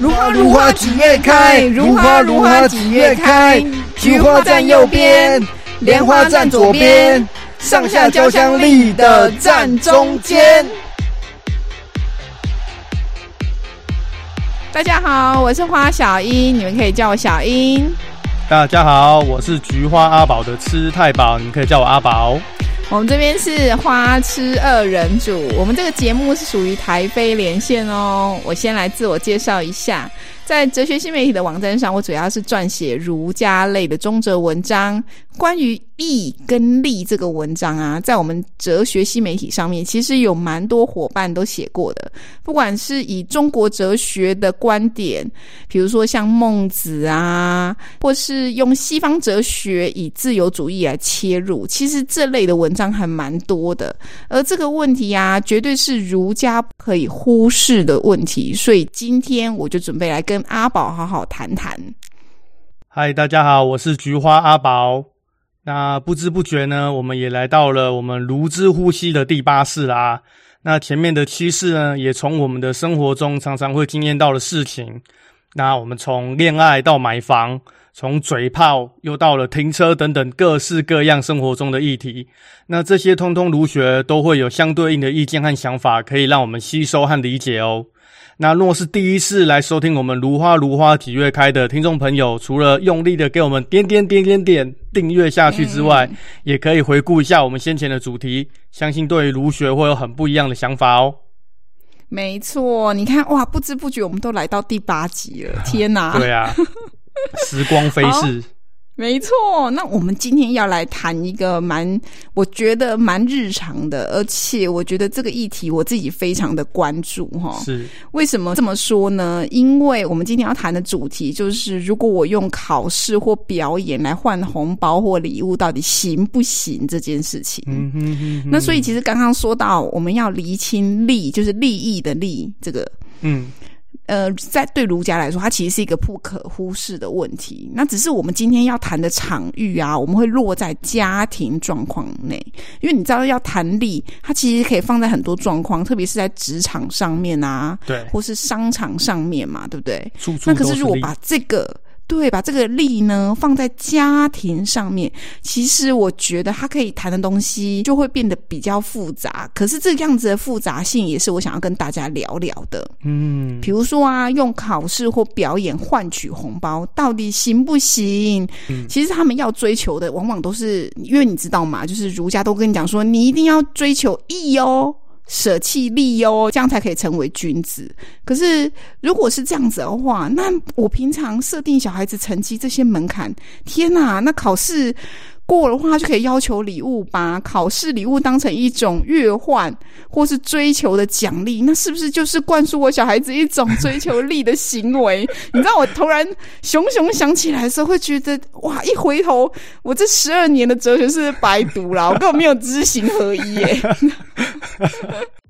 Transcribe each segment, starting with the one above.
如花如花几月开？如花如花几月开？菊花站右边，莲花站左边，上下交相立的站中间。大家好，我是花小英，你们可以叫我小英。大家好，我是菊花阿宝的吃太饱，你们可以叫我阿宝。我们这边是花痴二人组，我们这个节目是属于台非连线哦。我先来自我介绍一下，在哲学新媒体的网站上，我主要是撰写儒家类的中哲文章，关于。义跟利这个文章啊，在我们哲学新媒体上面，其实有蛮多伙伴都写过的。不管是以中国哲学的观点，比如说像孟子啊，或是用西方哲学以自由主义来切入，其实这类的文章还蛮多的。而这个问题啊，绝对是儒家可以忽视的问题。所以今天我就准备来跟阿宝好好谈谈。嗨，大家好，我是菊花阿宝。那不知不觉呢，我们也来到了我们如之呼吸的第八世啦。那前面的七世呢，也从我们的生活中常常会经验到的事情。那我们从恋爱到买房，从嘴炮又到了停车等等各式各样生活中的议题。那这些通通儒学都会有相对应的意见和想法，可以让我们吸收和理解哦。那若是第一次来收听我们如花如花几月开的听众朋友，除了用力的给我们点点点点点订阅下去之外，嗯、也可以回顾一下我们先前的主题，相信对于儒学会有很不一样的想法哦。没错，你看哇，不知不觉我们都来到第八集了，天哪！对啊，时光飞逝。没错，那我们今天要来谈一个蛮，我觉得蛮日常的，而且我觉得这个议题我自己非常的关注哈。是，为什么这么说呢？因为我们今天要谈的主题就是，如果我用考试或表演来换红包或礼物，到底行不行这件事情？嗯哼哼哼。那所以其实刚刚说到，我们要厘清利，就是利益的利，这个嗯。呃，在对儒家来说，它其实是一个不可忽视的问题。那只是我们今天要谈的场域啊，我们会落在家庭状况内，因为你知道要谈利，它其实可以放在很多状况，特别是在职场上面啊，对，或是商场上面嘛，对不对？那可是如果把这个对，把这个利呢放在家庭上面，其实我觉得他可以谈的东西就会变得比较复杂。可是这样子的复杂性也是我想要跟大家聊聊的。嗯，比如说啊，用考试或表演换取红包，到底行不行？嗯，其实他们要追求的，往往都是因为你知道嘛？就是儒家都跟你讲说，你一定要追求义哦。舍弃利哦，这样才可以成为君子。可是，如果是这样子的话，那我平常设定小孩子成绩这些门槛，天哪！那考试过的话，就可以要求礼物，把考试礼物当成一种悦换或是追求的奖励，那是不是就是灌输我小孩子一种追求利的行为？你知道，我突然熊熊想起来的时候，会觉得哇！一回头，我这十二年的哲学是白读了，我根本没有知行合一耶。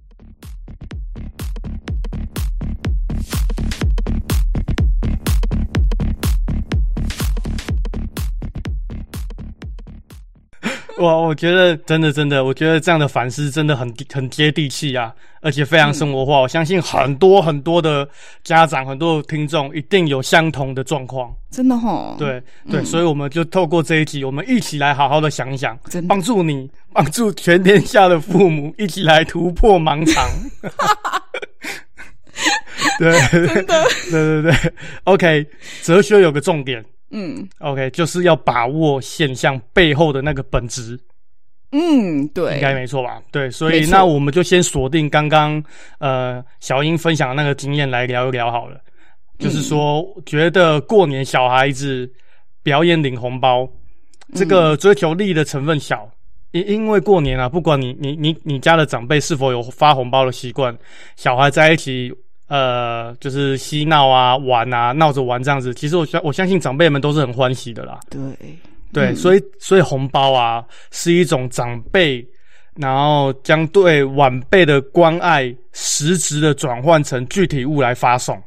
哇，我觉得真的真的，我觉得这样的反思真的很很接地气啊，而且非常生活化。嗯、我相信很多很多的家长、很多的听众一定有相同的状况。真的齁，对对，嗯、所以我们就透过这一集，我们一起来好好的想一想，帮助你，帮助全天下的父母一起来突破盲肠。对，真的，对对对，OK，哲学有个重点。嗯，OK，就是要把握现象背后的那个本质。嗯，对，应该没错吧？对，所以那我们就先锁定刚刚呃小英分享的那个经验来聊一聊好了。就是说，觉得过年小孩子表演领红包，这个追求利益的成分小，因因为过年啊，不管你你你你家的长辈是否有发红包的习惯，小孩在一起。呃，就是嬉闹啊，玩啊，闹着玩这样子。其实我相我相信长辈们都是很欢喜的啦。对，对，嗯、所以所以红包啊，是一种长辈，然后将对晚辈的关爱实质的转换成具体物来发送。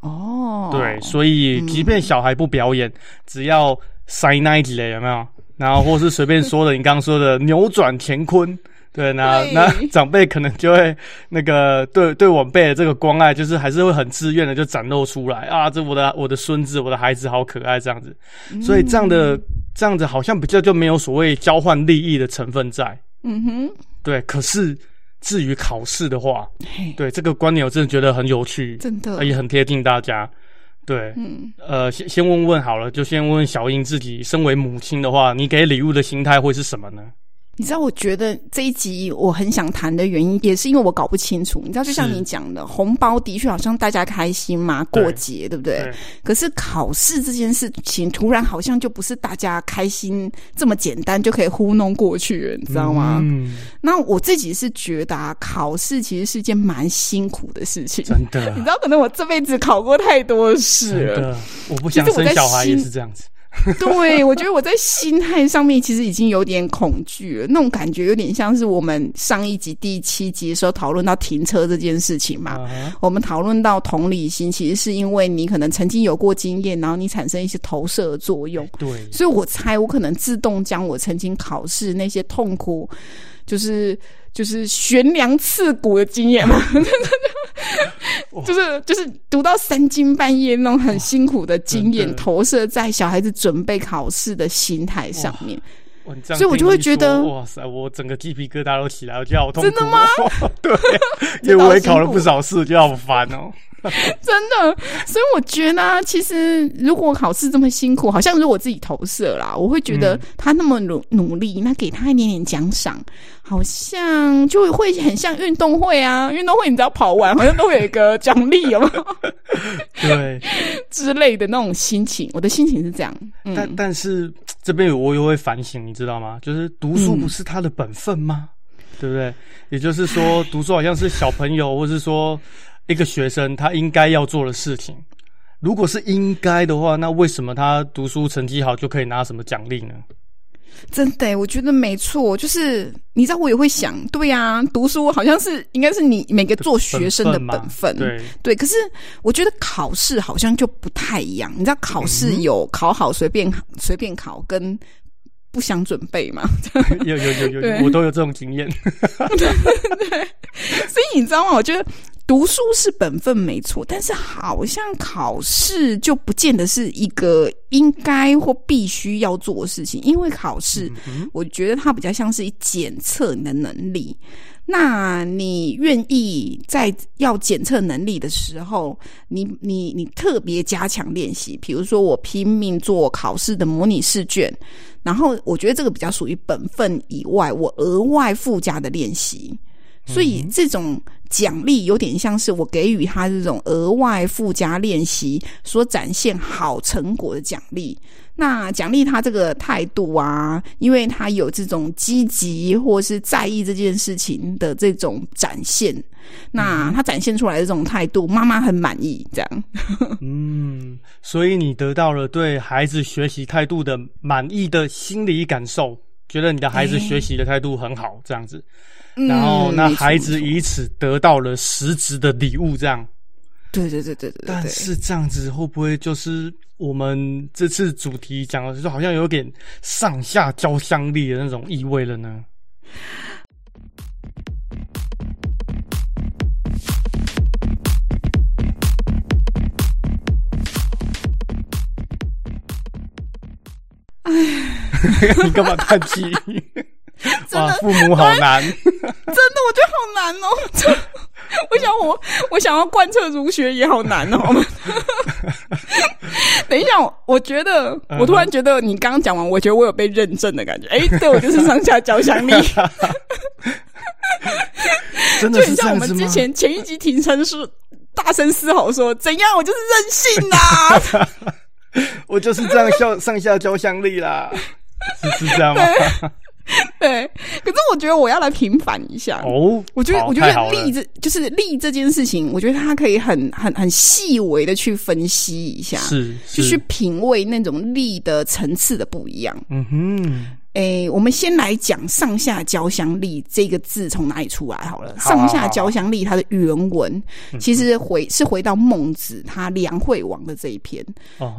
哦，对，所以即便小孩不表演，嗯、只要塞那一类有没有？然后或是随便说的，你刚刚说的扭转乾坤。对，那对那 长辈可能就会那个对对晚辈的这个关爱，就是还是会很自愿的就展露出来啊，这我的我的孙子，我的孩子好可爱这样子，所以这样的、嗯、这样子好像比较就没有所谓交换利益的成分在。嗯哼，对。可是至于考试的话，对这个观念我真的觉得很有趣，真的也很贴近大家。对，嗯，呃，先先问问好了，就先问问小英自己，身为母亲的话，你给礼物的心态会是什么呢？你知道，我觉得这一集我很想谈的原因，也是因为我搞不清楚。你知道，就像你讲的，红包的确好像大家开心嘛，过节对，对不对，对？可是考试这件事情，突然好像就不是大家开心这么简单就可以糊弄过去，你知道吗？嗯。那我自己是觉得啊，考试其实是一件蛮辛苦的事情，真的。你知道，可能我这辈子考过太多试了，我不想生小孩也是这样子。对，我觉得我在心态上面其实已经有点恐惧了，那种感觉有点像是我们上一集第七集的时候讨论到停车这件事情嘛。Uh-huh. 我们讨论到同理心，其实是因为你可能曾经有过经验，然后你产生一些投射的作用。对，所以我猜我可能自动将我曾经考试那些痛苦，就是就是悬梁刺骨的经验嘛。就是就是读到三更半夜那种很辛苦的经验，投射在小孩子准备考试的心态上面，所以我就会觉得哇塞，我整个鸡皮疙瘩都起来，我觉得好痛苦。真的吗？对，因为我也考了不少试，就好烦哦。真的，所以我觉得啊，其实如果考试这么辛苦，好像如果我自己投射啦，我会觉得他那么努努力，那给他一点点奖赏，好像就会很像运动会啊。运动会你只要跑完，好像都会有一个奖励，有没有？对，之类的那种心情，我的心情是这样。嗯、但但是这边我又会反省，你知道吗？就是读书不是他的本分吗？嗯、对不对？也就是说，读书好像是小朋友，或是说。一个学生他应该要做的事情，如果是应该的话，那为什么他读书成绩好就可以拿什么奖励呢？真的，我觉得没错。就是你知道，我也会想，对呀、啊，读书好像是应该是你每个做学生的本分，对对。可是我觉得考试好像就不太一样。你知道，考试有考好随便随便考，跟不想准备嘛？有有有有，有，我都有这种经验。对，所以你知道吗？我觉得。读书是本分没错，但是好像考试就不见得是一个应该或必须要做的事情，因为考试，我觉得它比较像是检测你的能力。那你愿意在要检测能力的时候，你你你特别加强练习，比如说我拼命做考试的模拟试卷，然后我觉得这个比较属于本分以外，我额外附加的练习。所以这种奖励有点像是我给予他这种额外附加练习所展现好成果的奖励。那奖励他这个态度啊，因为他有这种积极或是在意这件事情的这种展现，那他展现出来的这种态度，妈妈很满意。这样，嗯，所以你得到了对孩子学习态度的满意的心理感受，觉得你的孩子学习的态度很好，这样子。然后，那孩子以此得到了实质的礼物，这样。对对对对对。但是这样子会不会就是我们这次主题讲的，就是好像有点上下交相力的那种意味了呢？哎，你 干嘛叹气？哇，父母好难，真的，我觉得好难哦。我想我，我想要贯彻儒学也好难哦。等一下，我觉得，我突然觉得你刚刚讲完，我觉得我有被认证的感觉。哎、欸，对，我就是上下交相力。真的？就像我们之前前一集停车是大声嘶吼说：“怎样？我就是任性呐！我就是这样笑上下交相力啦，是是这样吗？” 对，可是我觉得我要来平反一下哦。我觉得，我觉得力这就是力这件事情，我觉得他可以很很很细微的去分析一下，是，是就去品味那种力的层次的不一样。嗯哼。诶、欸，我们先来讲“上下交相力”这个字从哪里出来好了。“上下交相力”它的原文其实回是回到孟子他《梁惠王》的这一篇。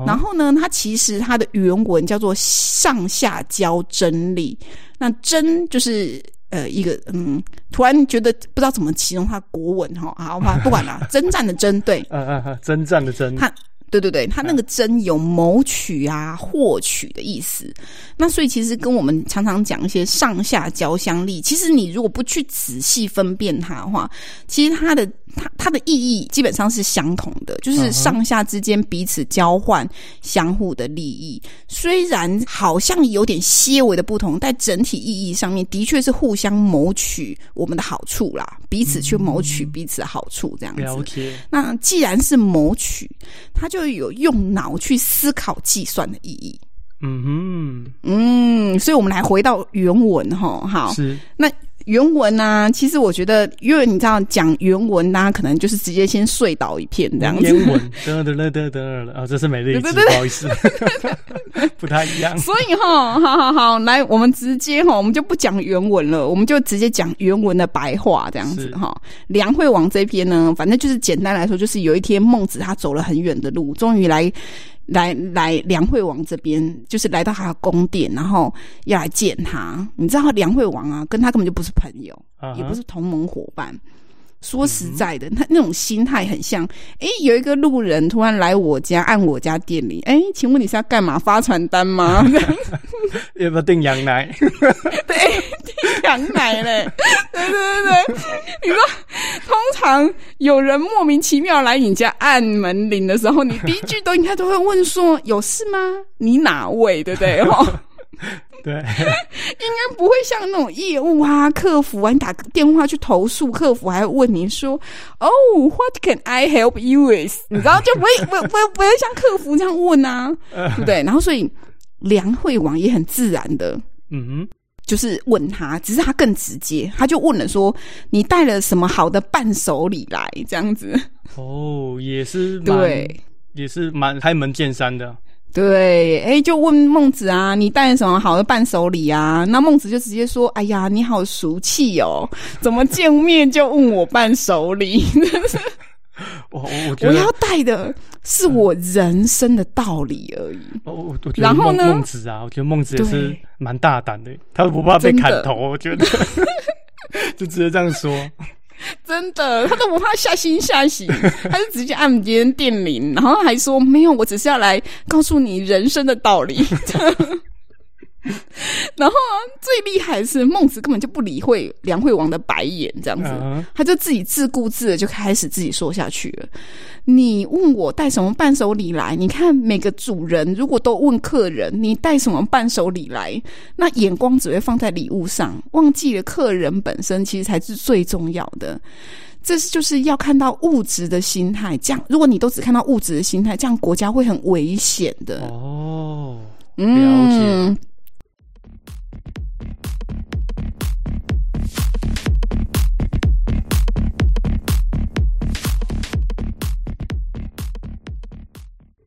然后呢，它其实它的原文叫做“上下交真力”。那“真”就是呃一个嗯，突然觉得不知道怎么形容它国文哈，好吧，不管了，征战的征对，嗯嗯嗯，征战的征，他。对对对，他那个“真”有谋取啊、获取的意思。那所以其实跟我们常常讲一些上下交相利，其实你如果不去仔细分辨它的话，其实它的它它的意义基本上是相同的，就是上下之间彼此交换、相互的利益。虽然好像有点些微的不同，但整体意义上面的确是互相谋取我们的好处啦，彼此去谋取彼此的好处这样子。那既然是谋取，它就就有用脑去思考、计算的意义。嗯哼，嗯，所以我们来回到原文哈，好，是那原文呢、啊？其实我觉得，因为你知道讲原文，大家可能就是直接先睡倒一片这样子。原文，得得得得得啊，这是每日一字，不好意思，不太一样。所以哈，好好好，来，我们直接哈，我们就不讲原文了，我们就直接讲原文的白话这样子哈。梁惠王这篇呢，反正就是简单来说，就是有一天孟子他走了很远的路，终于来。来来，梁惠王这边就是来到他的宫殿，然后要来见他。你知道梁惠王啊，跟他根本就不是朋友，uh. 也不是同盟伙伴。说实在的，他那种心态很像，哎，有一个路人突然来我家，按我家店里，哎，请问你是要干嘛？发传单吗？要不要订羊奶？对，订羊奶嘞。对对对对，你说，通常有人莫名其妙来你家按门铃的时候，你第一句都应该都会问说：“有事吗？你哪位？”对不对？哈。对，应该不会像那种业务啊、客服啊，你打个电话去投诉，客服还会问你说：“哦、oh,，What can I help you with？” 你知道，就不会、不会、不会、不会像客服这样问啊，对不对？然后，所以梁惠王也很自然的，嗯哼，就是问他，只是他更直接，他就问了说：“你带了什么好的伴手礼来？”这样子，哦，也是对，也是蛮开门见山的。对，哎，就问孟子啊，你带什么好的伴手礼啊？那孟子就直接说：“哎呀，你好俗气哦，怎么见面就问我伴手礼？我我觉得我要带的是我人生的道理而已。嗯”我我然后呢，孟子啊，我觉得孟子也是蛮大胆的，他都不怕被砍头，我觉得 就直接这样说。真的，他都不怕吓心吓醒，他就直接按别人电铃，然后还说没有，我只是要来告诉你人生的道理。然后啊，最厉害的是孟子根本就不理会梁惠王的白眼，这样子，uh huh. 他就自己自顾自的就开始自己说下去了。你问我带什么伴手礼来？你看每个主人如果都问客人你带什么伴手礼来，那眼光只会放在礼物上，忘记了客人本身其实才是最重要的。这是就是要看到物质的心态，这样如果你都只看到物质的心态，这样国家会很危险的。哦，了解。嗯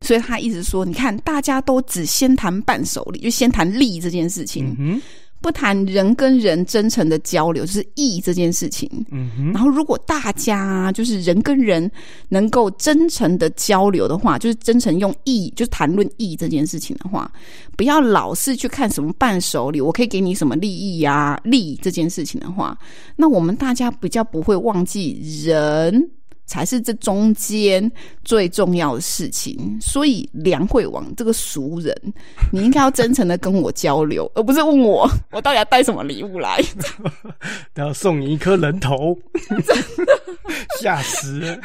所以他一直说：“你看，大家都只先谈伴手礼，就先谈利这件事情，嗯、不谈人跟人真诚的交流，就是义这件事情。嗯、哼然后，如果大家就是人跟人能够真诚的交流的话，就是真诚用义，就是谈论义这件事情的话，不要老是去看什么伴手礼，我可以给你什么利益呀、啊？利这件事情的话，那我们大家比较不会忘记人。”才是这中间最重要的事情，所以梁惠王这个俗人，你应该要真诚的跟我交流，而不是问我我到底要带什么礼物来。都要送你一颗人头，吓死了！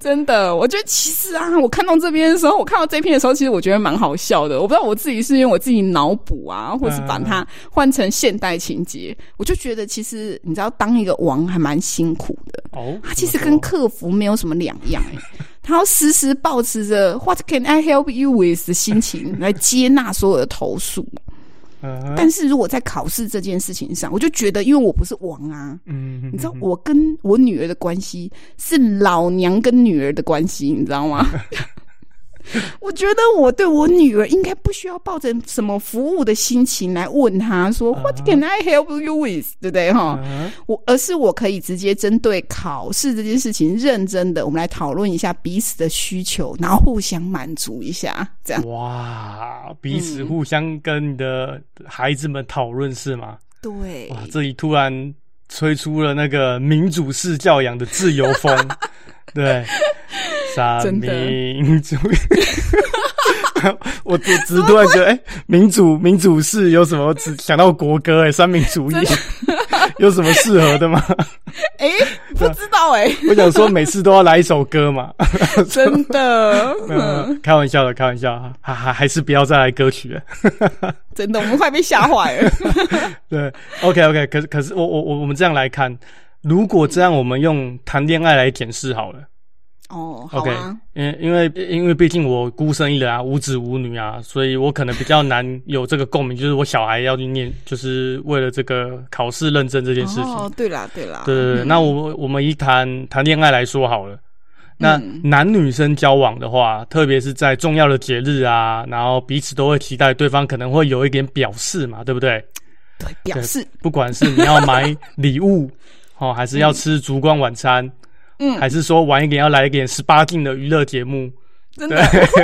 真的，我觉得其实啊，我看到这边的时候，我看到这篇的时候，其实我觉得蛮好笑的。我不知道我自己是因为我自己脑补啊，或是把它换成现代情节，我就觉得其实你知道，当一个王还蛮辛苦的哦。他其实跟客服没有什么两样，他要时时保持着 “What can I help you with” 的心情来接纳所有的投诉。但是如果在考试这件事情上，我就觉得，因为我不是王啊，嗯，你知道，我跟我女儿的关系是老娘跟女儿的关系，你知道吗？我觉得我对我女儿应该不需要抱着什么服务的心情来问她说 What can I help you with？对不对哈？我而是我可以直接针对考试这件事情认真的，我们来讨论一下彼此的需求，然后互相满足一下，这样。哇，彼此互相跟你的孩子们讨论是吗？对，哇，这里突然吹出了那个民主式教养的自由风，对，三民主。我只只突然觉得，哎、欸，民主民主是有什么？只想到国歌、欸，哎，三民主义 有什么适合的吗？哎、欸，不知道哎、欸。我想说，每次都要来一首歌嘛。真的，嗯、开玩笑的，开玩笑哈，还还还是不要再来歌曲了。真的，我们快被吓坏了。对，OK OK，可是可是我我我我们这样来看，如果这样，我们用谈恋爱来检视好了。哦，，OK，因为因为因为毕竟我孤身一人啊，无子无女啊，所以我可能比较难有这个共鸣。就是我小孩要去念，就是为了这个考试认证这件事情。哦，对啦，对啦，对对对。嗯、那我我们一谈谈恋爱来说好了，那男女生交往的话，嗯、特别是在重要的节日啊，然后彼此都会期待对方可能会有一点表示嘛，对不对？对，表示，不管是你要买礼物 哦，还是要吃烛光晚餐。嗯嗯，还是说晚一点要来一点十八禁的娱乐节目？真的，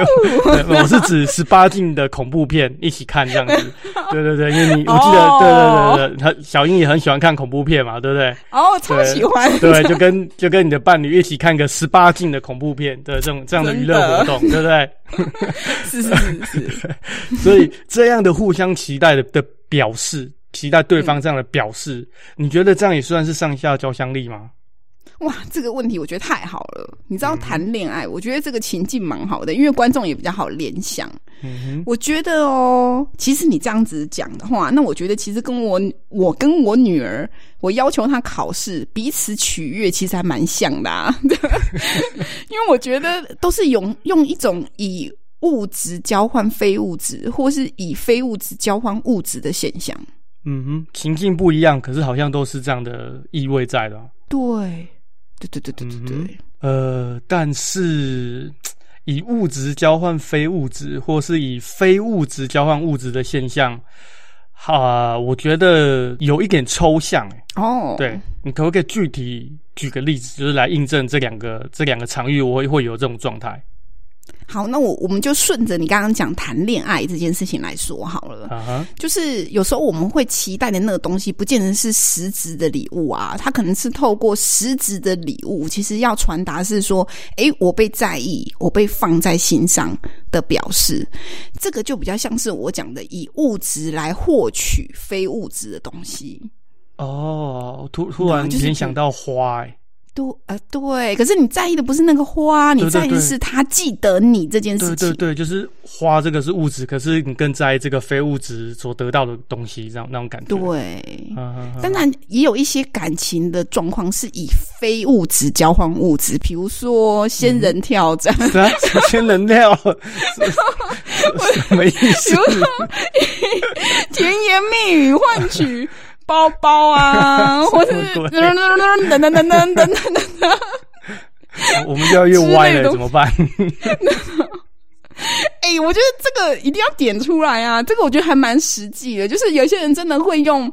我是指十八禁的恐怖片一起看这样子。对对对，因为你我记得，哦、对对对对，他小英也很喜欢看恐怖片嘛，对不对？哦，超喜欢。对，就跟就跟你的伴侣一起看个十八禁的恐怖片的这种这样的娱乐活动，对不对？是是是是。所以这样的互相期待的的表示，期待对方这样的表示，嗯、你觉得这样也算是上下交相利吗？哇，这个问题我觉得太好了。你知道谈恋爱，我觉得这个情境蛮好的，因为观众也比较好联想。嗯哼，我觉得哦，其实你这样子讲的话，那我觉得其实跟我我跟我女儿，我要求她考试，彼此取悦，其实还蛮像的啊。因为我觉得都是用用一种以物质交换非物质，或是以非物质交换物质的现象。嗯哼，情境不一样，可是好像都是这样的意味在的。对。对对对对对对，呃，但是以物质交换非物质，或是以非物质交换物质的现象，哈、呃，我觉得有一点抽象诶。哦，对，你可不可以具体举个例子，就是来印证这两个这两个场域，我会会有这种状态？好，那我我们就顺着你刚刚讲谈恋爱这件事情来说好了。Uh huh. 就是有时候我们会期待的那个东西，不见得是实质的礼物啊，它可能是透过实质的礼物，其实要传达是说，诶，我被在意，我被放在心上的表示。这个就比较像是我讲的，以物质来获取非物质的东西。哦，oh, 突突然联想到花、欸。对，呃，对，可是你在意的不是那个花，你在意的是他记得你这件事情。对对对，就是花这个是物质，可是你更在意这个非物质所得到的东西，这样那种感觉。对，当然也有一些感情的状况是以非物质交换物质，比如说仙人跳这样。嗯、仙人跳 什么意思？甜言蜜语换取。包包啊，或者是噔噔噔噔噔噔噔噔噔，我们越来越歪了，怎么办？哎、欸，我觉得这个一定要点出来啊！这个我觉得还蛮实际的，就是有些人真的会用，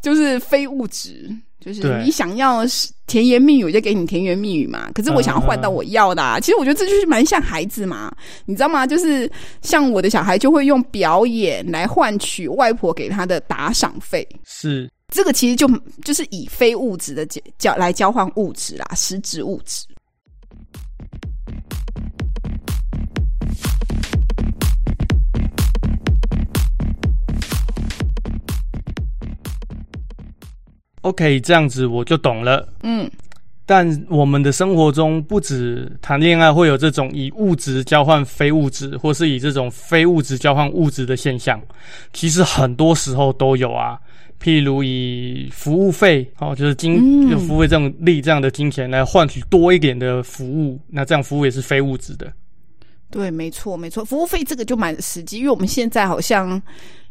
就是非物质。就是你想要甜言蜜语，我就给你甜言蜜语嘛。可是我想要换到我要的，啊，其实我觉得这就是蛮像孩子嘛，你知道吗？就是像我的小孩就会用表演来换取外婆给他的打赏费。是这个其实就就是以非物质的交来交换物质啦，实质物质。OK，这样子我就懂了。嗯，但我们的生活中不止谈恋爱会有这种以物质交换非物质，或是以这种非物质交换物质的现象，其实很多时候都有啊。譬如以服务费哦，就是金就服务费这种利这样的金钱来换取多一点的服务，那这样服务也是非物质的。对，没错，没错，服务费这个就蛮实际，因为我们现在好像。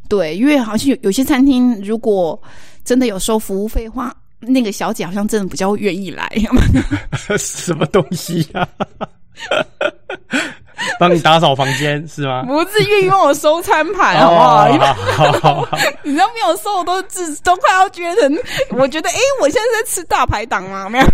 对，因为好像有有些餐厅，如果真的有收服务费的话，那个小姐好像真的比较愿意来。什么东西呀、啊？帮你打扫房间是吗？不是愿意帮我收餐盘，好不好？你知道没有收，我都自都快要觉得，我觉得哎，我现在在吃大排档吗？没有。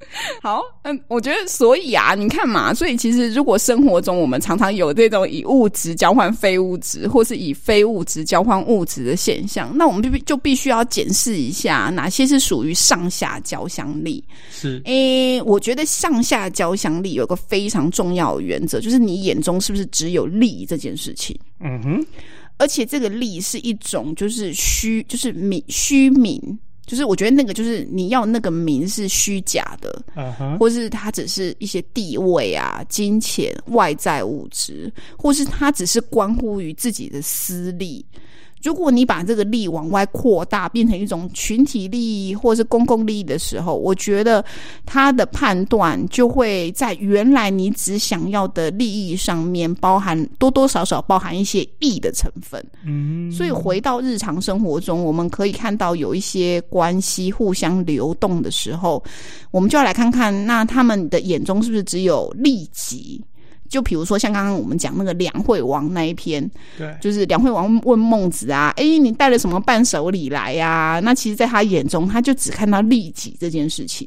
好，嗯，我觉得所以啊，你看嘛，所以其实如果生活中我们常常有这种以物质交换非物质，或是以非物质交换物质的现象，那我们就必就必须要检视一下哪些是属于上下交相利。是，诶，我觉得上下交相利有个非常重要的原则，就是你眼中是不是只有利这件事情？嗯哼，而且这个利是一种就是虚，就是名虚名。就是我觉得那个就是你要那个名是虚假的，uh huh. 或是它只是一些地位啊、金钱、外在物质，或是它只是关乎于自己的私利。如果你把这个利往外扩大，变成一种群体利益或是公共利益的时候，我觉得他的判断就会在原来你只想要的利益上面包含多多少少包含一些义的成分。嗯，所以回到日常生活中，我们可以看到有一些关系互相流动的时候，我们就要来看看，那他们的眼中是不是只有利己？就比如说，像刚刚我们讲那个梁惠王那一篇，对，就是梁惠王问孟子啊，哎，你带了什么伴手礼来呀？那其实，在他眼中，他就只看到利己这件事情。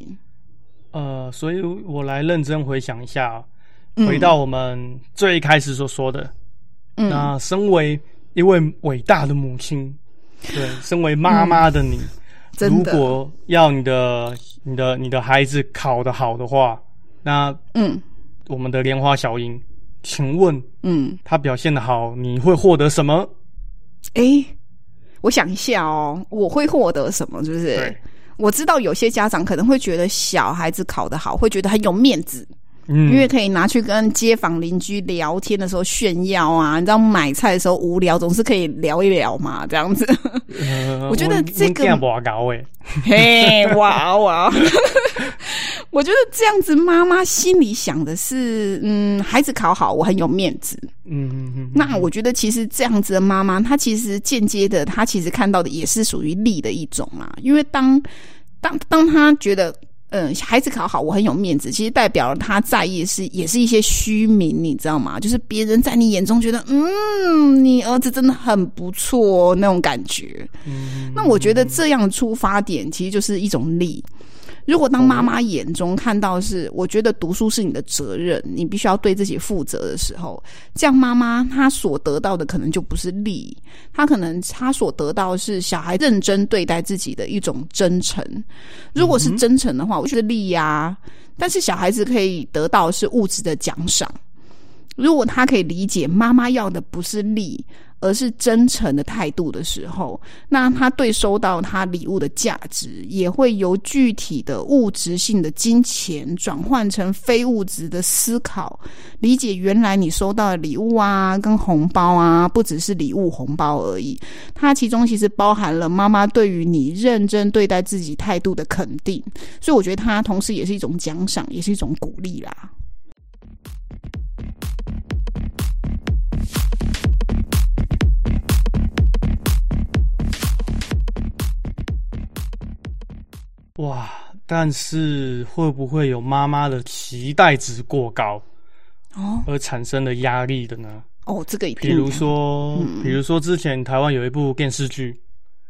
呃，所以我来认真回想一下，回到我们最开始所说的，嗯，那身为一位伟大的母亲，对，身为妈妈的你，嗯，如果要你的、你的、你的孩子考得好的话，那嗯。我们的莲花小樱，请问，嗯，他表现的好，你会获得什么？诶，我想一下哦，我会获得什么？是不是？我知道有些家长可能会觉得小孩子考得好，会觉得很有面子。嗯，因为可以拿去跟街坊邻居聊天的时候炫耀啊，你知道买菜的时候无聊，总是可以聊一聊嘛，这样子。呃、我觉得这个嘿哇哇，我觉得这样子妈妈心里想的是，嗯，孩子考好，我很有面子。嗯嗯嗯。那我觉得其实这样子的妈妈，她其实间接的，她其实看到的也是属于利的一种啊，因为当当当她觉得。嗯，孩子考好，我很有面子。其实代表了她在意的是，也是一些虚名，你知道吗？就是别人在你眼中觉得，嗯，你儿子真的很不错那种感觉。嗯，那我觉得这样出发点其实就是一种利。如果当妈妈眼中看到是，我觉得读书是你的责任，你必须要对自己负责的时候，这样妈妈她所得到的可能就不是利，她可能她所得到的是小孩认真对待自己的一种真诚。如果是真诚的话，我觉得利呀，但是小孩子可以得到的是物质的奖赏。如果他可以理解妈妈要的不是利，而是真诚的态度的时候，那他对收到他礼物的价值，也会由具体的物质性的金钱转换成非物质的思考，理解原来你收到的礼物啊，跟红包啊，不只是礼物红包而已，它其中其实包含了妈妈对于你认真对待自己态度的肯定，所以我觉得它同时也是一种奖赏，也是一种鼓励啦。哇！但是会不会有妈妈的期待值过高哦，而产生的压力的呢？哦，这个。比如说，嗯、比如说之前台湾有一部电视剧，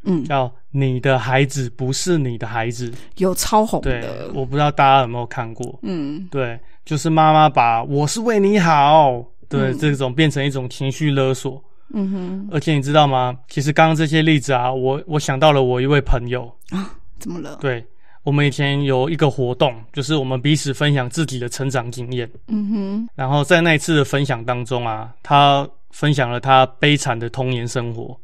嗯，叫《你的孩子不是你的孩子》，有超红的。对，我不知道大家有没有看过？嗯，对，就是妈妈把“我是为你好”对、嗯、这种变成一种情绪勒索。嗯哼。而且你知道吗？其实刚刚这些例子啊，我我想到了我一位朋友啊，怎么了？对。我们以前有一个活动，就是我们彼此分享自己的成长经验。嗯哼。然后在那一次的分享当中啊，他分享了他悲惨的童年生活。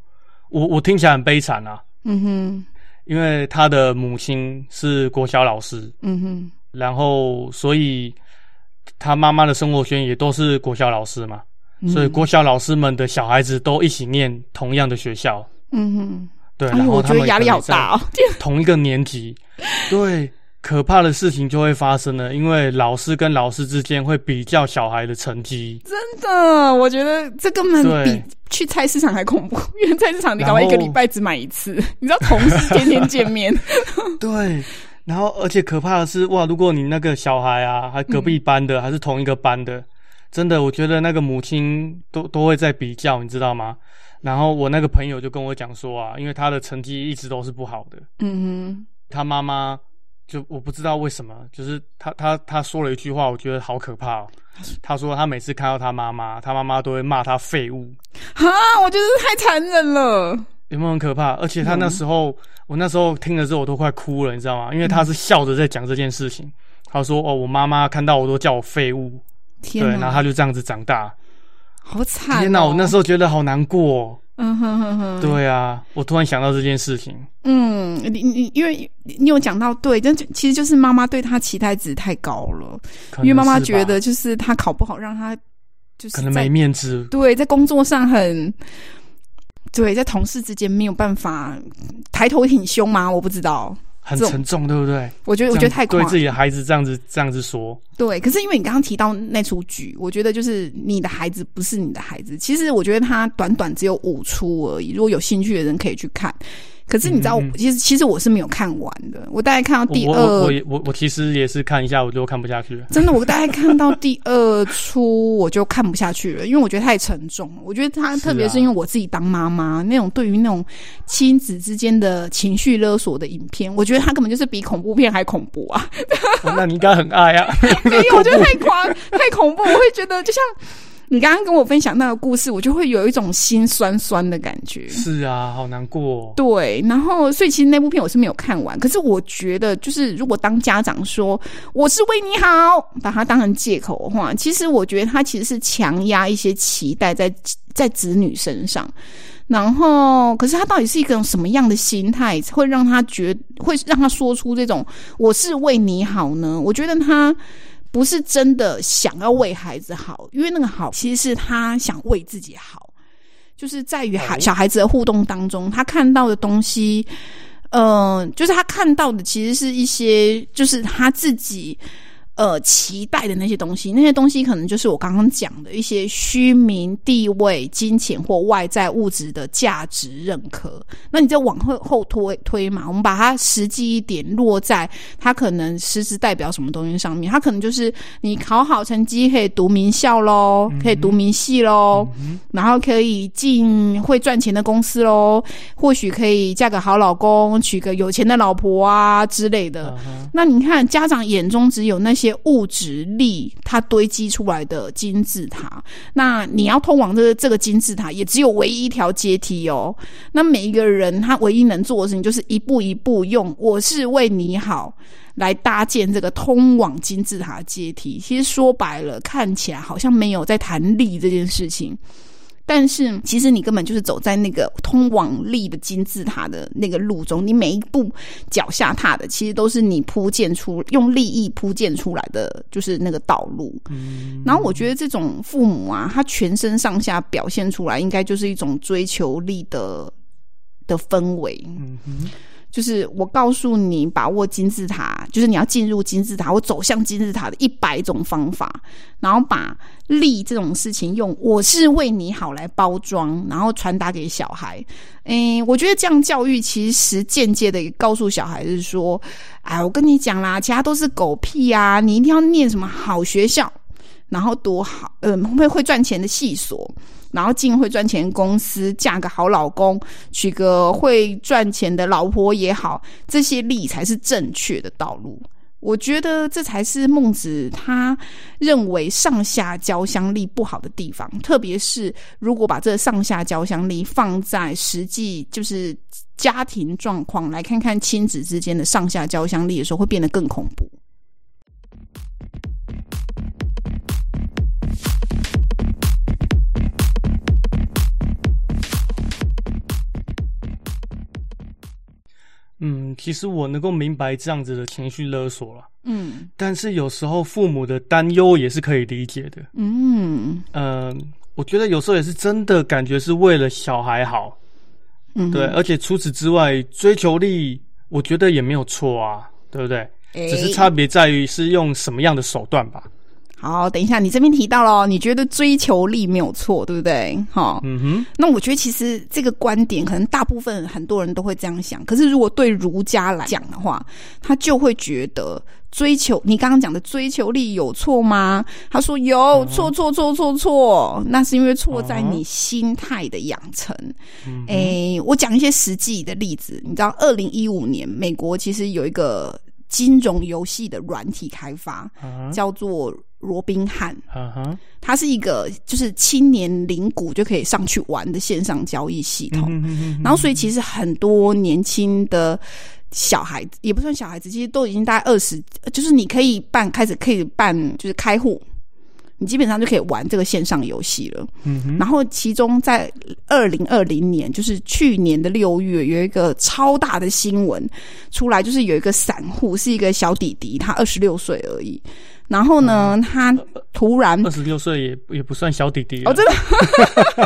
我我听起来很悲惨啊。嗯哼。因为他的母亲是国小老师。嗯哼。然后，所以他妈妈的生活圈也都是国小老师嘛。嗯。所以国小老师们的小孩子都一起念同样的学校。嗯哼。对，然后他们压力好大哦。同一个年级，对，可怕的事情就会发生了，因为老师跟老师之间会比较小孩的成绩。真的，我觉得这根本比去菜市场还恐怖，因为菜市场你搞完一个礼拜只买一次，你知道同事天天见面。对，然后而且可怕的是，哇，如果你那个小孩啊，还隔壁班的，嗯、还是同一个班的，真的，我觉得那个母亲都都会在比较，你知道吗？然后我那个朋友就跟我讲说啊，因为他的成绩一直都是不好的，嗯哼，他妈妈就我不知道为什么，就是他他他说了一句话，我觉得好可怕哦。他说他每次看到他妈妈，他妈妈都会骂他废物。哈，我觉得太残忍了，有没有很可怕？而且他那时候，嗯、我那时候听了之后，我都快哭了，你知道吗？因为他是笑着在讲这件事情。嗯、他说：“哦，我妈妈看到我都叫我废物。”天哪，对，然后他就这样子长大，好惨、哦！天哪，我那时候觉得好难过、哦。嗯哼哼哼，对啊，我突然想到这件事情。嗯，你你因为你有讲到对，但其实就是妈妈对他期待值太高了，因为妈妈觉得就是他考不好，让他就是可能没面子。对，在工作上很，对，在同事之间没有办法抬头挺胸吗？我不知道。很沉重，对不对？我觉得，我觉得太对自己的孩子这样子这样子说。对，可是因为你刚刚提到那出剧，我觉得就是你的孩子不是你的孩子。其实我觉得他短短只有五出而已，如果有兴趣的人可以去看。可是你知道，我其实其实我是没有看完的。我大概看到第二，我我我，我其实也是看一下，我就看不下去了。真的，我大概看到第二出，我就看不下去了，因为我觉得太沉重。我觉得他特别是因为我自己当妈妈，那种对于那种亲子之间的情绪勒索的影片，我觉得他根本就是比恐怖片还恐怖啊！哦、那你应该很爱啊？没有，我觉得太 狂太恐怖，我会觉得就像。你刚刚跟我分享那个故事，我就会有一种心酸酸的感觉。是啊，好难过。对，然后所以其实那部片我是没有看完，可是我觉得就是如果当家长说我是为你好，把它当成借口的话，其实我觉得他其实是强压一些期待在 在子女身上。然后，可是他到底是一个什么样的心态，会让他觉会让他说出这种我是为你好呢？我觉得他。不是真的想要为孩子好，因为那个好其实是他想为自己好，就是在于孩小孩子的互动当中，他看到的东西，嗯、呃，就是他看到的其实是一些，就是他自己。呃，期待的那些东西，那些东西可能就是我刚刚讲的一些虚名、地位、金钱或外在物质的价值认可。那你再往后后推推嘛，我们把它实际一点落在它可能实质代表什么东西上面。它可能就是你考好成绩可以读名校喽，可以读名系喽，嗯、然后可以进会赚钱的公司喽，或许可以嫁个好老公，娶个有钱的老婆啊之类的。嗯、那你看，家长眼中只有那些。物质力，它堆积出来的金字塔。那你要通往这个这个金字塔，也只有唯一一条阶梯哦。那每一个人，他唯一能做的事情，就是一步一步用“我是为你好”来搭建这个通往金字塔阶梯。其实说白了，看起来好像没有在谈利这件事情。但是，其实你根本就是走在那个通往利的金字塔的那个路中，你每一步脚下踏的，其实都是你铺建出用利益铺建出来的，就是那个道路。嗯。然后我觉得这种父母啊，他全身上下表现出来，应该就是一种追求利的的氛围。嗯哼。就是我告诉你，把握金字塔，就是你要进入金字塔，我走向金字塔的一百种方法，然后把利这种事情用“我是为你好”来包装，然后传达给小孩。诶，我觉得这样教育其实间接的告诉小孩子说：“哎，我跟你讲啦，其他都是狗屁啊！你一定要念什么好学校，然后多好，呃，会会赚钱的细所。”然后进会赚钱公司，嫁个好老公，娶个会赚钱的老婆也好，这些利才是正确的道路。我觉得这才是孟子他认为上下交相利不好的地方。特别是如果把这上下交相利放在实际就是家庭状况来看看亲子之间的上下交相利的时候，会变得更恐怖。嗯，其实我能够明白这样子的情绪勒索了。嗯，但是有时候父母的担忧也是可以理解的。嗯，呃，我觉得有时候也是真的感觉是为了小孩好。嗯，对，而且除此之外，追求利，我觉得也没有错啊，对不对？欸，只是差别在于是用什么样的手段吧。好，等一下，你这边提到了，你觉得追求力没有错，对不对？好，嗯哼。那我觉得其实这个观点，可能大部分很多人都会这样想。可是如果对儒家来讲的话，他就会觉得追求你刚刚讲的追求力有错吗？他说有，错错错错错，那是因为错在你心态的养成。嗯哼。诶，我讲一些实际的例子，你知道，二零一五年美国其实有一个。金融游戏的软体开发，uh huh. 叫做罗宾汉。Uh huh. 它是一个就是青年零股就可以上去玩的线上交易系统。Uh. 然后，所以其实很多年轻的小孩子也不算小孩子，其实都已经大概二十，就是你可以办开始可以办就是开户。你基本上就可以玩这个线上游戏了。嗯。然后，其中在二零二零年，就是去年的六月，有一个超大的新闻出来，就是有一个散户是一个小弟弟，他二十六岁而已。然后呢，嗯、他突然二十六岁也也不算小弟弟哦，真的。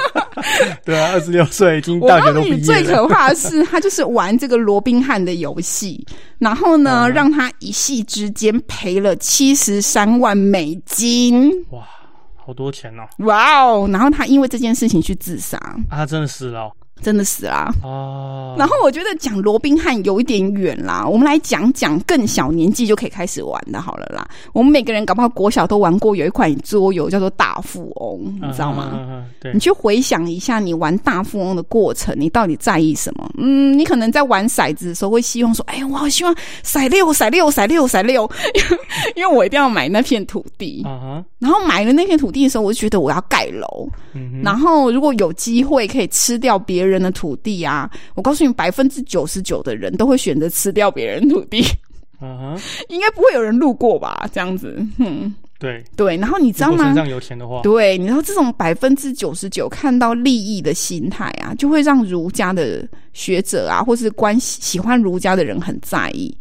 对啊，二十六岁已经大学都毕业了。最可怕的是，他就是玩这个罗宾汉的游戏，然后呢，嗯、让他一夕之间赔了七十三万美金。哇，好多钱哦！哇哦，然后他因为这件事情去自杀。啊，他真的死了。真的死啦！哦，然后我觉得讲罗宾汉有一点远啦，我们来讲讲更小年纪就可以开始玩的好了啦。我们每个人搞不好国小都玩过有一款桌游叫做大富翁，你知道吗？嗯嗯、对，你去回想一下你玩大富翁的过程，你到底在意什么？嗯，你可能在玩骰子的时候会希望说，哎呀，我好希望骰六骰六骰六骰六，因为我一定要买那片土地。然后买了那片土地的时候，我就觉得我要盖楼。嗯，然后如果有机会可以吃掉别人。人的土地啊，我告诉你，百分之九十九的人都会选择吃掉别人土地。嗯哼，应该不会有人路过吧？这样子，哼，对对。然后你知道吗？这样有钱的话，对，你知道这种百分之九十九看到利益的心态啊，就会让儒家的学者啊，或是关系喜欢儒家的人很在意。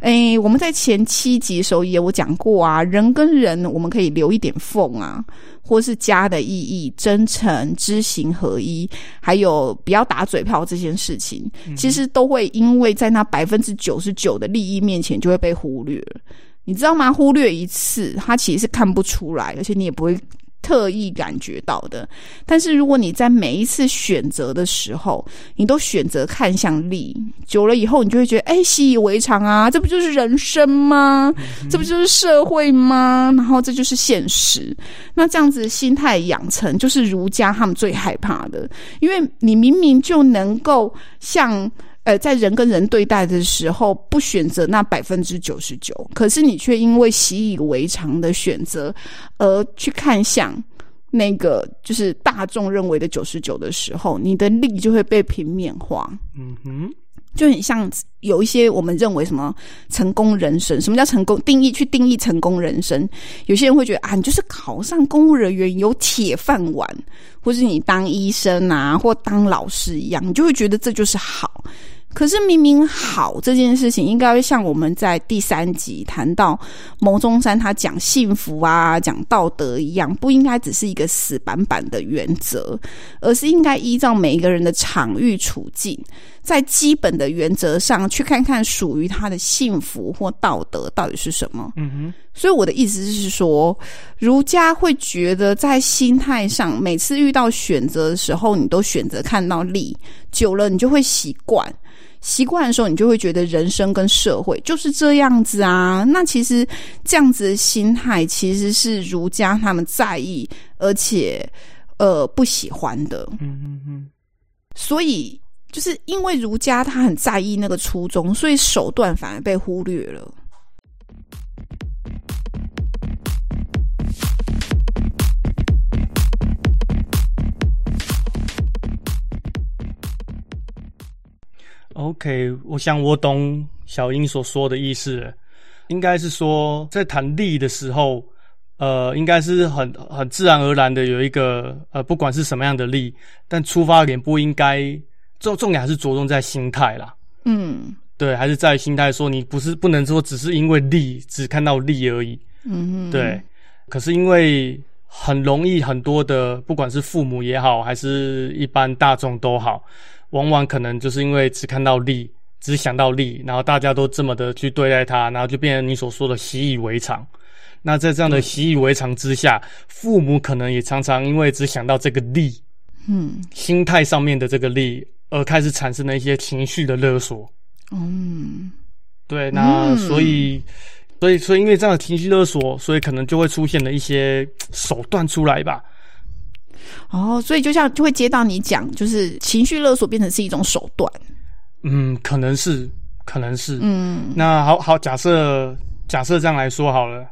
哎，我们在前七集的时候也有讲过啊，人跟人我们可以留一点缝啊。或是家的意义、真诚、知行合一，还有不要打嘴炮这件事情，嗯、其实都会因为在那百分之九十九的利益面前就会被忽略了，你知道吗？忽略一次，他其实是看不出来，而且你也不会。特意感觉到的，但是如果你在每一次选择的时候，你都选择看向利，久了以后，你就会觉得，哎，习以为常啊，这不就是人生吗？这不就是社会吗？然后这就是现实。那这样子心态养成，就是儒家他们最害怕的，因为你明明就能够像。呃，在人跟人对待的时候，不选择那百分之九十九，可是你却因为习以为常的选择，而去看向那个就是大众认为的九十九的时候，你的力就会被平面化。嗯哼，就很像有一些我们认为什么成功人生，什么叫成功定义？去定义成功人生，有些人会觉得啊，你就是考上公务人员，有铁饭碗，或是你当医生啊，或当老师一样，你就会觉得这就是好。可是明明好这件事情，应该会像我们在第三集谈到牟中山他讲幸福啊、讲道德一样，不应该只是一个死板板的原则，而是应该依照每一个人的场域处境，在基本的原则上去看看属于他的幸福或道德到底是什么。嗯哼。所以我的意思是说，儒家会觉得在心态上，每次遇到选择的时候，你都选择看到利，久了你就会习惯。习惯的时候，你就会觉得人生跟社会就是这样子啊。那其实这样子的心态，其实是儒家他们在意，而且呃不喜欢的。嗯嗯嗯。所以就是因为儒家他很在意那个初衷，所以手段反而被忽略了。OK，我想我懂小英所说的意思，应该是说在谈利的时候，呃，应该是很很自然而然的有一个呃，不管是什么样的利，但出发点不应该重重点还是着重在心态啦。嗯，对，还是在心态说你不是不能说只是因为利，只看到利而已。嗯，对。可是因为很容易很多的，不管是父母也好，还是一般大众都好。往往可能就是因为只看到利，只想到利，然后大家都这么的去对待他，然后就变成你所说的习以为常。那在这样的习以为常之下，嗯、父母可能也常常因为只想到这个利，嗯，心态上面的这个利，而开始产生了一些情绪的勒索。嗯，对，那所以，嗯、所以，所以因为这样的情绪勒索，所以可能就会出现了一些手段出来吧。哦，所以就像就会接到你讲，就是情绪勒索变成是一种手段。嗯，可能是，可能是。嗯，那好好假设假设这样来说好了，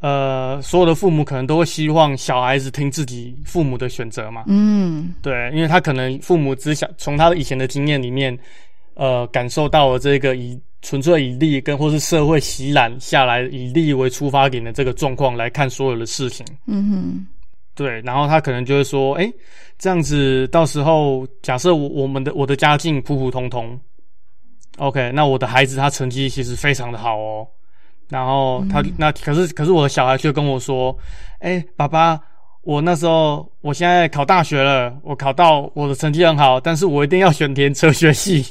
呃，所有的父母可能都会希望小孩子听自己父母的选择嘛。嗯，对，因为他可能父母只想从他的以前的经验里面，呃，感受到了这个以纯粹以利跟或是社会洗染下来以利为出发点的这个状况来看所有的事情。嗯哼，对，然后他可能就会说，哎，这样子到时候假设我我们的我的家境普普通通，OK，那我的孩子他成绩其实非常的好哦。然后他、嗯、那可是可是我的小孩却跟我说：“哎，爸爸，我那时候我现在考大学了，我考到我的成绩很好，但是我一定要选填哲学系，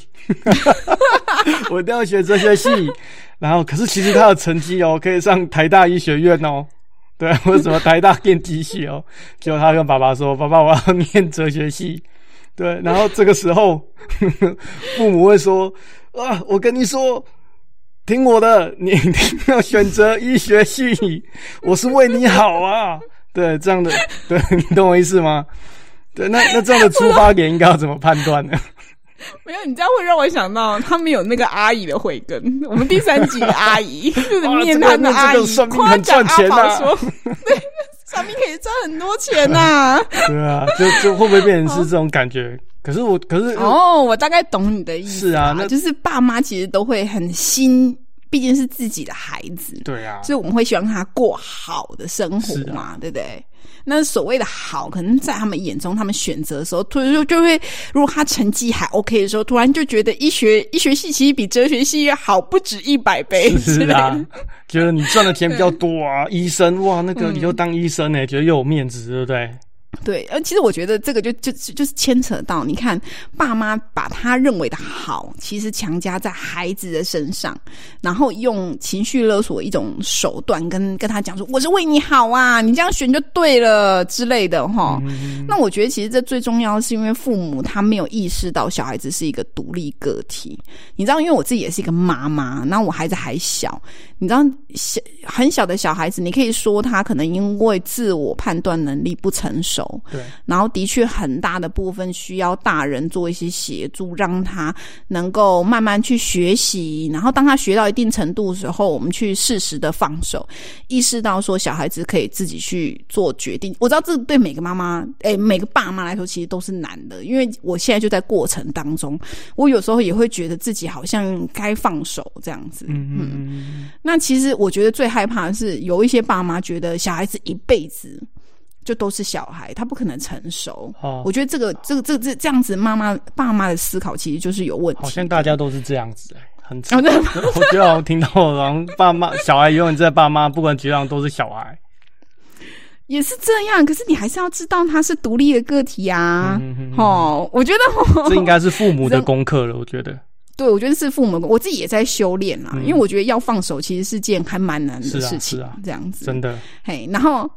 我一定要选哲学系。然后可是其实他的成绩哦，可以上台大医学院哦，对，或者什么台大电机系哦。结果他跟爸爸说：‘爸爸，我要念哲学系。’对，然后这个时候父母会说：‘啊，我跟你说。’听我的，你 一定要选择医学系，我是为你好啊！对，这样的，对，你懂我意思吗？对，那那这样的出发点应该要怎么判断呢？没有，你这样会让我想到他们有那个阿姨的慧根。我们第三集的阿姨 就是面瘫的阿姨，夸奖阿宝说：“ 对，算命可以赚很多钱呐、啊。”对啊，就就会不会变成是这种感觉？可是我，可是哦，我大概懂你的意思。是啊，那就是爸妈其实都会很心，毕竟是自己的孩子。对啊，所以我们会希望他过好的生活嘛，啊、对不对？那所谓的好，可能在他们眼中，他们选择的时候，突然就就会，如果他成绩还 OK 的时候，突然就觉得医学医学系其实比哲学系好不止一百倍。是啊，觉得你赚的钱比较多啊，医生哇，那个你就当医生呢、欸，嗯、觉得又有面子，对不对？对，呃，其实我觉得这个就就就是牵扯到，你看，爸妈把他认为的好，其实强加在孩子的身上，然后用情绪勒索一种手段跟跟他讲说，我是为你好啊，你这样选就对了之类的哈。嗯、那我觉得其实这最重要的是因为父母他没有意识到小孩子是一个独立个体，你知道，因为我自己也是一个妈妈，那我孩子还小，你知道小很小的小孩子，你可以说他可能因为自我判断能力不成熟。对，然后的确很大的部分需要大人做一些协助，让他能够慢慢去学习。然后当他学到一定程度的时候，我们去适时的放手，意识到说小孩子可以自己去做决定。我知道这对每个妈妈，诶，每个爸妈来说其实都是难的，因为我现在就在过程当中，我有时候也会觉得自己好像该放手这样子。嗯嗯嗯。那其实我觉得最害怕的是有一些爸妈觉得小孩子一辈子。就都是小孩，他不可能成熟。哦，我觉得这个、这个、这、这这样子，妈妈、爸妈的思考其实就是有问题。好像大家都是这样子，很惨。我觉得我听到，然后爸妈、小孩永远在爸妈，不管怎样都是小孩。也是这样，可是你还是要知道他是独立的个体啊。哦，我觉得这应该是父母的 功课了。我觉得，对，我觉得是父母，我自己也在修炼啊。因为我觉得要放手，其实是件还蛮难的事情。是啊，这样子，真的。嘿，然后。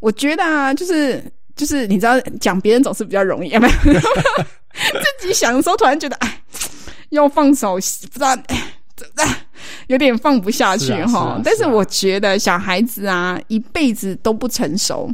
我觉得啊，就是就是，你知道，讲别人总是比较容易，有没有？自己想的时候，突然觉得，哎，要放手，不知道，哎，有点放不下去哈。但是我觉得小孩子啊，一辈子都不成熟。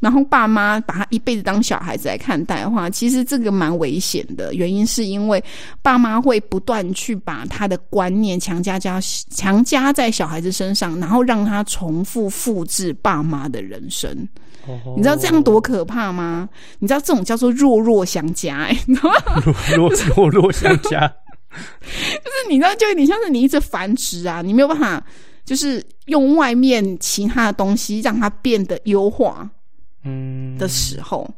然后爸妈把他一辈子当小孩子来看待的话，其实这个蛮危险的。原因是因为爸妈会不断去把他的观念强加加强加在小孩子身上，然后让他重复复制爸妈的人生。Oh. 你知道这样多可怕吗？你知道这种叫做弱弱相加，哎，弱弱弱弱相加，就是你知道，就有点像是你一直繁殖啊，你没有办法，就是用外面其他的东西让它变得优化。嗯，的时候，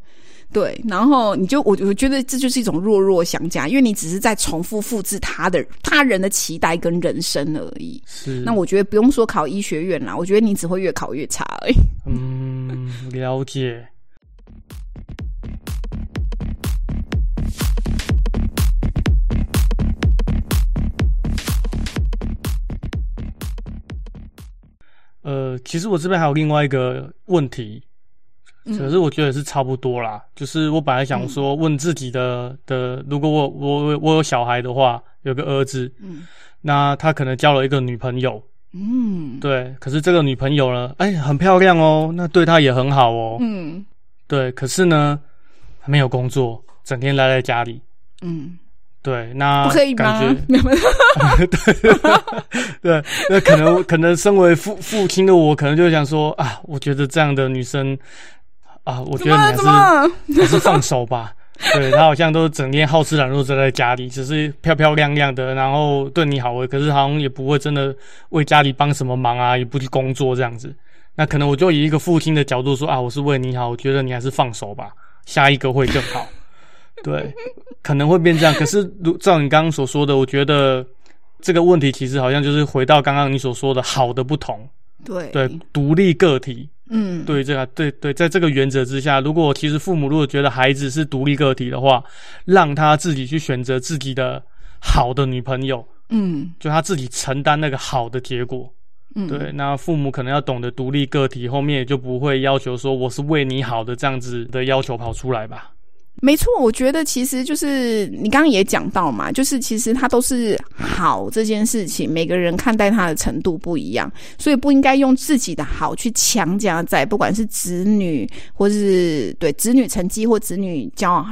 对，然后你就我我觉得这就是一种弱弱相加，因为你只是在重复复制他的他人的期待跟人生而已。是，那我觉得不用说考医学院啦，我觉得你只会越考越差而已。嗯，了解。呃，其实我这边还有另外一个问题。可是我觉得是差不多啦，就是我本来想说问自己的的，如果我我我有小孩的话，有个儿子，嗯，那他可能交了一个女朋友，嗯，对，可是这个女朋友呢，哎，很漂亮哦，那对他也很好哦，嗯，对，可是呢，还没有工作，整天赖在家里，嗯，对，那不可以吗？对对，那可能可能身为父父亲的我，可能就想说啊，我觉得这样的女生啊，我觉得你还是还是放手吧。对，他好像都整天好吃懒做，宅在家里，只是漂漂亮亮的，然后对你好，可是好像也不会真的为家里帮什么忙啊，也不去工作这样子。那可能我就以一个父亲的角度说啊，我是为你好，我觉得你还是放手吧，下一个会更好。对，可能会变这样。可是如照你刚刚所说的，我觉得这个问题其实好像就是回到刚刚你所说的好的不同。对对，独立个体。嗯，对，这个对对，在这个原则之下，如果其实父母如果觉得孩子是独立个体的话，让他自己去选择自己的好的女朋友。嗯，就他自己承担那个好的结果。嗯，对，那父母可能要懂得独立个体，后面也就不会要求说我是为你好的这样子的要求跑出来吧。没错，我觉得其实就是你刚刚也讲到嘛，就是其实它都是好这件事情，每个人看待它的程度不一样，所以不应该用自己的好去强加在不管是子女或是对子女成绩或子女教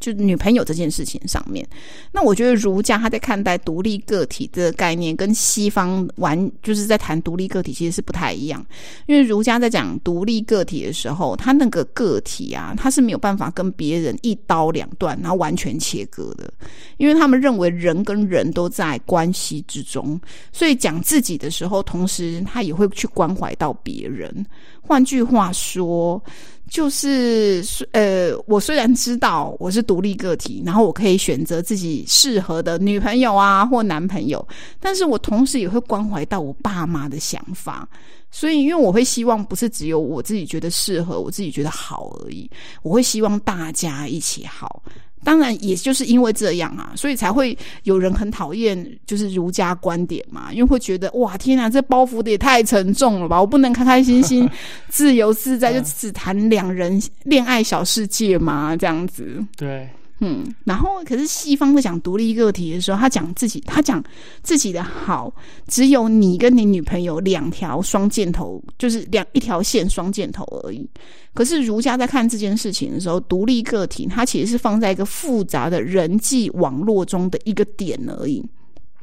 就女朋友这件事情上面。那我觉得儒家他在看待独立个体的概念，跟西方玩就是在谈独立个体其实是不太一样，因为儒家在讲独立个体的时候，他那个个体啊，他是没有办法跟别人。一刀两断，然后完全切割的，因为他们认为人跟人都在关系之中，所以讲自己的时候，同时他也会去关怀到别人。换句话说，就是呃，我虽然知道我是独立个体，然后我可以选择自己适合的女朋友啊或男朋友，但是我同时也会关怀到我爸妈的想法。所以，因为我会希望不是只有我自己觉得适合，我自己觉得好而已。我会希望大家一起好。当然，也就是因为这样啊，所以才会有人很讨厌就是儒家观点嘛，因为会觉得哇，天啊，这包袱的也太沉重了吧！我不能开开心心、自由自在，就只谈两人恋爱小世界嘛，这样子。对。嗯，然后可是西方在讲独立个体的时候，他讲自己，他讲自己的好，只有你跟你女朋友两条双箭头，就是两一条线双箭头而已。可是儒家在看这件事情的时候，独立个体它其实是放在一个复杂的人际网络中的一个点而已，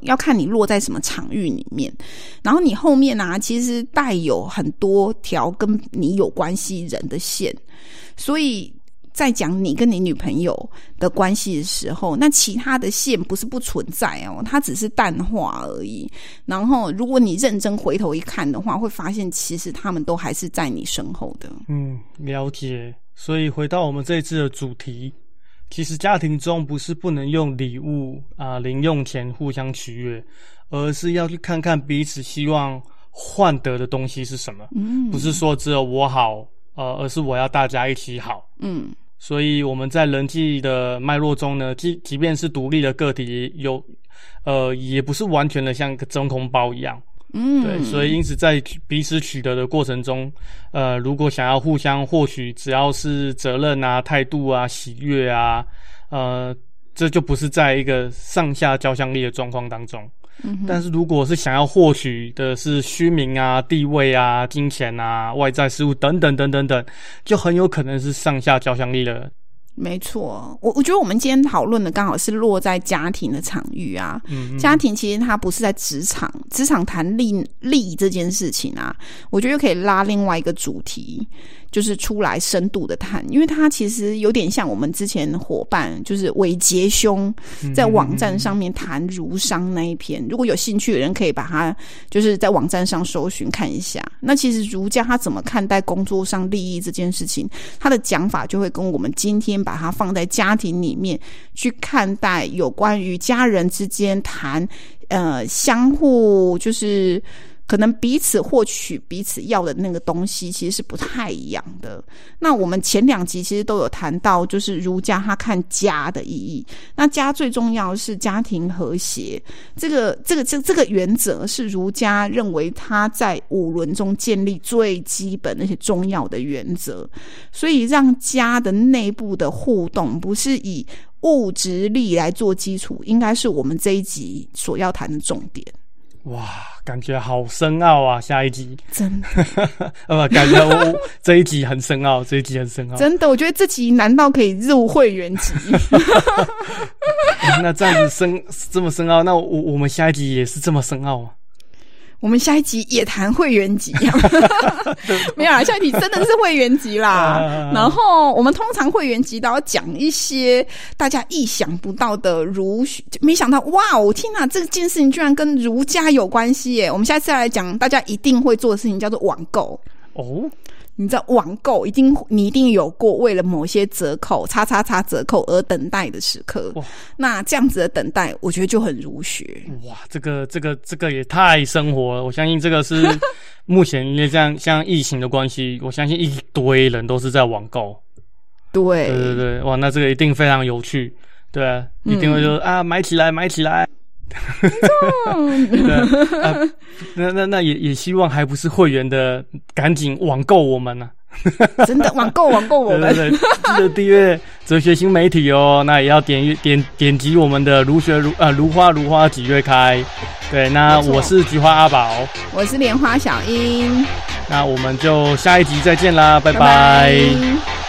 要看你落在什么场域里面。然后你后面啊，其实带有很多条跟你有关系人的线，所以。在讲你跟你女朋友的关系的时候，那其他的线不是不存在哦，它只是淡化而已。然后，如果你认真回头一看的话，会发现其实他们都还是在你身后的。嗯，了解。所以回到我们这一次的主题，其实家庭中不是不能用礼物啊、零用钱互相取悦，而是要去看看彼此希望换得的东西是什么。嗯，不是说只有我好，呃，而是我要大家一起好。嗯。所以我们在人际的脉络中呢，即即便是独立的个体，有呃，也不是完全的像个真空包一样。嗯，对。所以因此在彼此取得的过程中，呃，如果想要互相获取，只要是责任啊、态度啊、喜悦啊，呃，这就不是在一个上下交相力的状况当中。嗯，但是如果是想要获取的是虚名啊、地位啊、金钱啊、外在事物等等等等等，就很有可能是上下交相利了。没错，我我觉得我们今天讨论的刚好是落在家庭的场域啊。嗯，家庭其实它不是在职场，职场谈利利这件事情啊，我觉得可以拉另外一个主题。就是出来深度的谈，因为他其实有点像我们之前伙伴，就是伟杰兄在网站上面谈儒商那一篇。如果有兴趣的人，可以把它就是在网站上搜寻看一下。那其实儒家他怎么看待工作上利益这件事情，他的讲法就会跟我们今天把它放在家庭里面去看待有关于家人之间谈，呃，相互就是。可能彼此获取彼此要的那个东西，其实是不太一样的。那我们前两集其实都有谈到，就是儒家他看家的意义。那家最重要是家庭和谐，这个这个这这个原则是儒家认为他在五伦中建立最基本那些重要的原则。所以让家的内部的互动不是以物质力来做基础，应该是我们这一集所要谈的重点。哇，感觉好深奥啊！下一集真的，呃，感觉我这一集很深奥，这一集很深奥。真的，我觉得这集难道可以入会员级？那这样子深这么深奥，那我我们下一集也是这么深奥啊？我们下一集也谈会员级，没有啦，下一集真的是会员级啦。然后我们通常会员级都要讲一些大家意想不到的儒学，没想到哇，我天哪，这件事情居然跟儒家有关系耶！我们下次来讲，大家一定会做的事情叫做网购哦。你知道网购一定你一定有过为了某些折扣、叉叉叉折扣而等待的时刻。哇，那这样子的等待，我觉得就很儒学。哇，这个这个这个也太生活了。我相信这个是 目前因为这样像疫情的关系，我相信一堆人都是在网购。对对对对，哇，那这个一定非常有趣。对啊，一定会说、嗯、啊，买起来，买起来。那 那那也也希望还不是会员的，赶紧网购我们呢、啊。真的网购网购我们，对对对，记得订阅哲学新媒体哦。那也要点点点击我们的如学如啊如花如花几月开。对，那我是菊花阿宝，我是莲花小英。那我们就下一集再见啦，拜拜。拜拜。